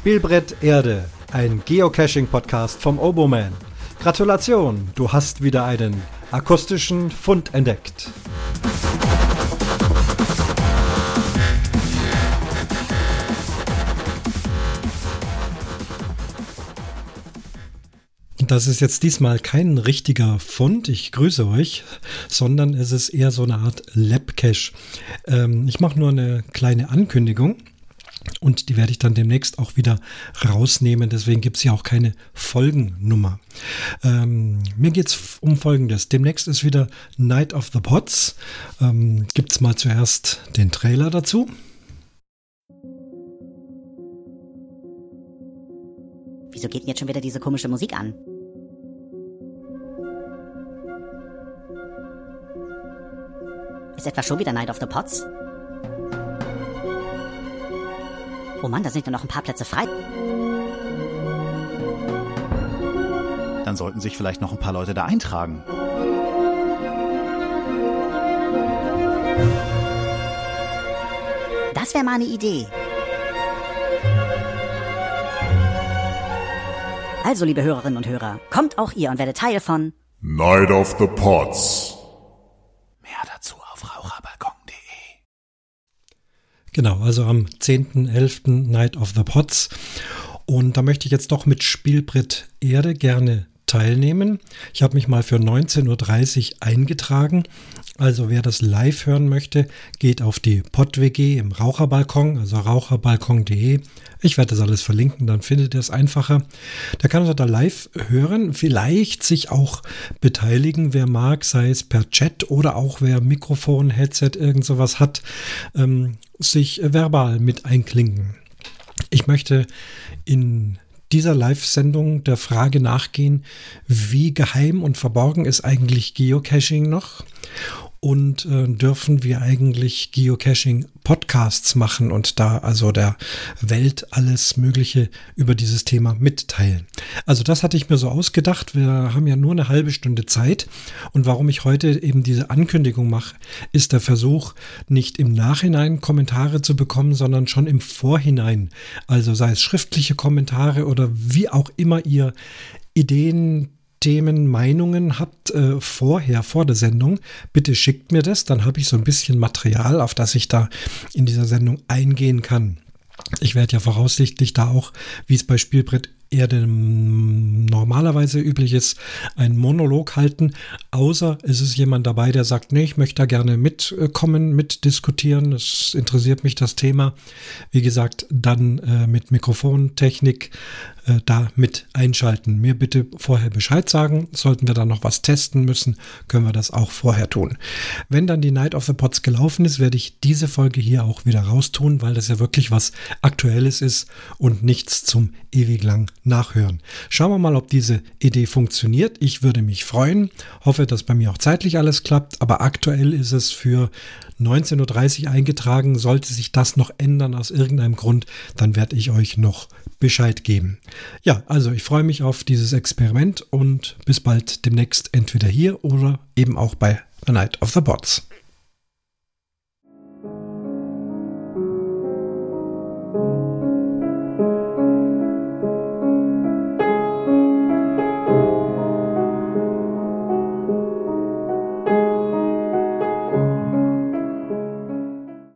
Spielbrett Erde, ein Geocaching-Podcast vom Oboman. Gratulation, du hast wieder einen akustischen Fund entdeckt. Das ist jetzt diesmal kein richtiger Fund, ich grüße euch, sondern es ist eher so eine Art Lab-Cache. Ähm, ich mache nur eine kleine Ankündigung. Und die werde ich dann demnächst auch wieder rausnehmen. Deswegen gibt es ja auch keine Folgennummer. Ähm, mir geht es um Folgendes. Demnächst ist wieder Night of the Pots. Ähm, gibt es mal zuerst den Trailer dazu. Wieso geht denn jetzt schon wieder diese komische Musik an? Ist etwa schon wieder Night of the Pots? Oh Mann, da sind ja noch ein paar Plätze frei. Dann sollten sich vielleicht noch ein paar Leute da eintragen. Das wäre mal eine Idee. Also, liebe Hörerinnen und Hörer, kommt auch ihr und werdet Teil von Night of the Pots. Mehr dazu auf raucherbalkon.de. Genau, also am 10.11. Night of the Pots. Und da möchte ich jetzt doch mit Spielbrett Erde gerne teilnehmen. Ich habe mich mal für 19.30 Uhr eingetragen. Also wer das live hören möchte, geht auf die PodWG im Raucherbalkon, also raucherbalkon.de. Ich werde das alles verlinken, dann findet ihr es einfacher. Der kann also da live hören, vielleicht sich auch beteiligen, wer mag, sei es per Chat oder auch wer Mikrofon, Headset, irgend sowas hat, ähm, sich verbal mit einklinken. Ich möchte in dieser Live-Sendung der Frage nachgehen, wie geheim und verborgen ist eigentlich Geocaching noch? Und äh, dürfen wir eigentlich Geocaching-Podcasts machen und da also der Welt alles Mögliche über dieses Thema mitteilen? Also das hatte ich mir so ausgedacht. Wir haben ja nur eine halbe Stunde Zeit. Und warum ich heute eben diese Ankündigung mache, ist der Versuch, nicht im Nachhinein Kommentare zu bekommen, sondern schon im Vorhinein. Also sei es schriftliche Kommentare oder wie auch immer ihr Ideen, Themen, Meinungen habt äh, vorher, vor der Sendung, bitte schickt mir das, dann habe ich so ein bisschen Material, auf das ich da in dieser Sendung eingehen kann. Ich werde ja voraussichtlich da auch, wie es bei Spielbrett Erde normalerweise üblich ist, einen Monolog halten, außer es ist jemand dabei, der sagt, nee, ich möchte da gerne mitkommen, mitdiskutieren, es interessiert mich das Thema. Wie gesagt, dann äh, mit Mikrofontechnik äh, da mit einschalten. Mir bitte vorher Bescheid sagen. Sollten wir da noch was testen müssen, können wir das auch vorher tun. Wenn dann die Night of the Pots gelaufen ist, werde ich diese Folge hier auch wieder raustun, weil das ja wirklich was Aktuelles ist und nichts zum ewig lang nachhören. Schauen wir mal, ob diese Idee funktioniert. Ich würde mich freuen. Hoffe, dass bei mir auch zeitlich alles klappt, aber aktuell ist es für 19.30 Uhr eingetragen. Sollte sich das noch ändern aus irgendeinem Grund, dann werde ich euch noch Bescheid geben. Ja, also ich freue mich auf dieses Experiment und bis bald demnächst entweder hier oder eben auch bei A Night of the Bots.